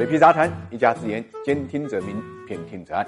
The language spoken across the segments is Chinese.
水皮杂谈，一家之言，兼听则明，偏听则暗。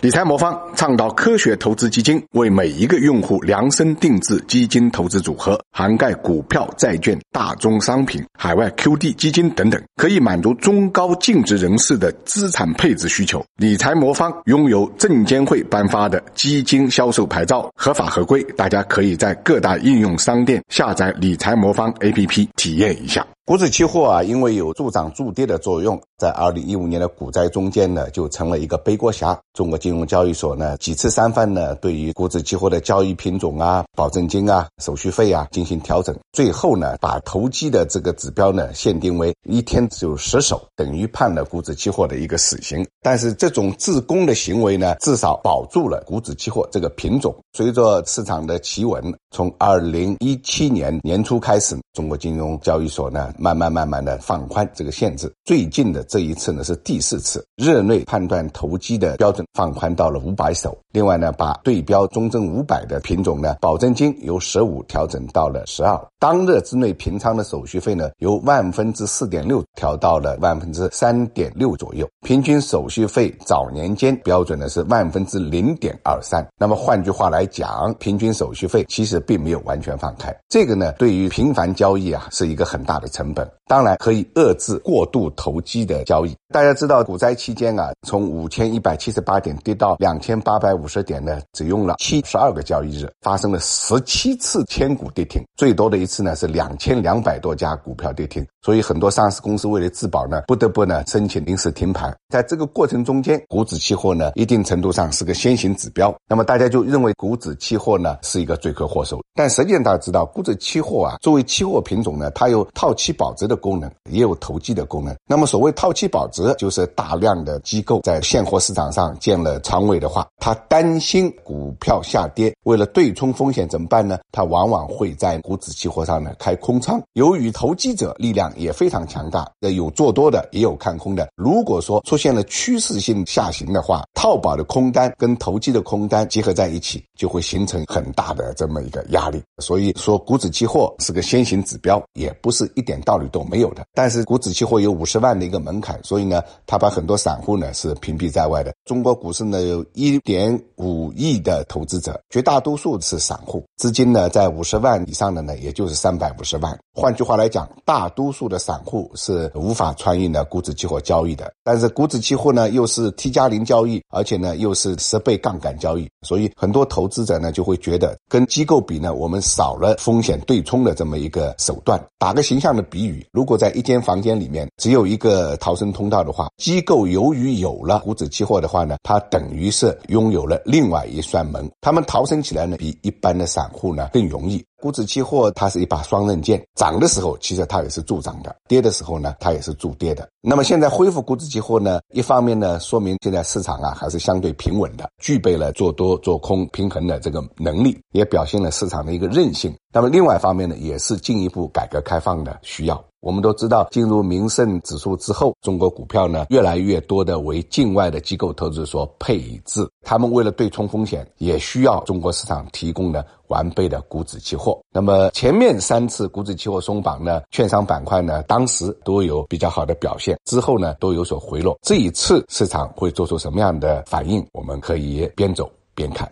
理财魔方倡导科学投资基金，为每一个用户量身定制基金投资组合，涵盖股票、债券、大宗商品、海外 QD 基金等等，可以满足中高净值人士的资产配置需求。理财魔方拥有证监会颁发的基金销售牌照，合法合规，大家可以在各大应用商店下载理财魔方 APP 体验一下。股指期货啊，因为有助涨助跌的作用，在二零一五年的股灾中间呢，就成了一个背锅侠。中国金融交易所呢，几次三番呢，对于股指期货的交易品种啊、保证金啊、手续费啊进进行调整，最后呢，把投机的这个指标呢，限定为一天只有十手，等于判了股指期货的一个死刑。但是这种自攻的行为呢，至少保住了股指期货这个品种。随着市场的企稳，从二零一七年年初开始，中国金融交易所呢。慢慢慢慢的放宽这个限制，最近的这一次呢是第四次，日内判断投机的标准放宽到了五百手。另外呢，把对标中证五百的品种呢，保证金由十五调整到了十二，当日之内平仓的手续费呢，由万分之四点六调到了万分之三点六左右，平均手续费早年间标准呢是万分之零点二三。那么换句话来讲，平均手续费其实并没有完全放开，这个呢对于频繁交易啊是一个很大的成本，当然可以遏制过度投机的交易。大家知道股灾期间啊，从五千一百七十八点跌到两千八百五十点呢，只用了七十二个交易日，发生了十七次千股跌停，最多的一次呢是两千两百多家股票跌停。所以很多上市公司为了自保呢，不得不呢申请临时停牌。在这个过程中间，股指期货呢一定程度上是个先行指标，那么大家就认为股指期货呢是一个罪魁祸首。但实际上大家知道，股指期货啊作为期货品种呢，它有套期保值的功能，也有投机的功能。那么所谓套期保值，就是大量的机构在现货市场上建了仓位的话，他担心股票下跌，为了对冲风险怎么办呢？他往往会在股指期货上呢开空仓。由于投机者力量。也非常强大，呃，有做多的，也有看空的。如果说出现了趋势性下行的话，套保的空单跟投机的空单结合在一起，就会形成很大的这么一个压力。所以说，股指期货是个先行指标，也不是一点道理都没有的。但是，股指期货有五十万的一个门槛，所以呢，它把很多散户呢是屏蔽在外的。中国股市呢有一点五亿的投资者，绝大多数是散户，资金呢在五十万以上的呢，也就是三百五十万。换句话来讲，大多数。的散户是无法参与呢股指期货交易的，但是股指期货呢又是 T 加零交易，而且呢又是十倍杠杆交易，所以很多投资者呢就会觉得跟机构比呢，我们少了风险对冲的这么一个手段。打个形象的比喻，如果在一间房间里面只有一个逃生通道的话，机构由于有了股指期货的话呢，它等于是拥有了另外一扇门，他们逃生起来呢比一般的散户呢更容易。股指期货它是一把双刃剑，涨的时候其实它也是助涨的，跌的时候呢它也是助跌的。那么现在恢复股指期货呢，一方面呢说明现在市场啊还是相对平稳的，具备了做多做空平衡的这个能力，也表现了市场的一个韧性。那么另外一方面呢，也是进一步改革开放的需要。我们都知道，进入名胜指数之后，中国股票呢越来越多的为境外的机构投资所配置。他们为了对冲风险，也需要中国市场提供的完备的股指期货。那么前面三次股指期货松绑呢，券商板块呢当时都有比较好的表现，之后呢都有所回落。这一次市场会做出什么样的反应？我们可以边走边看。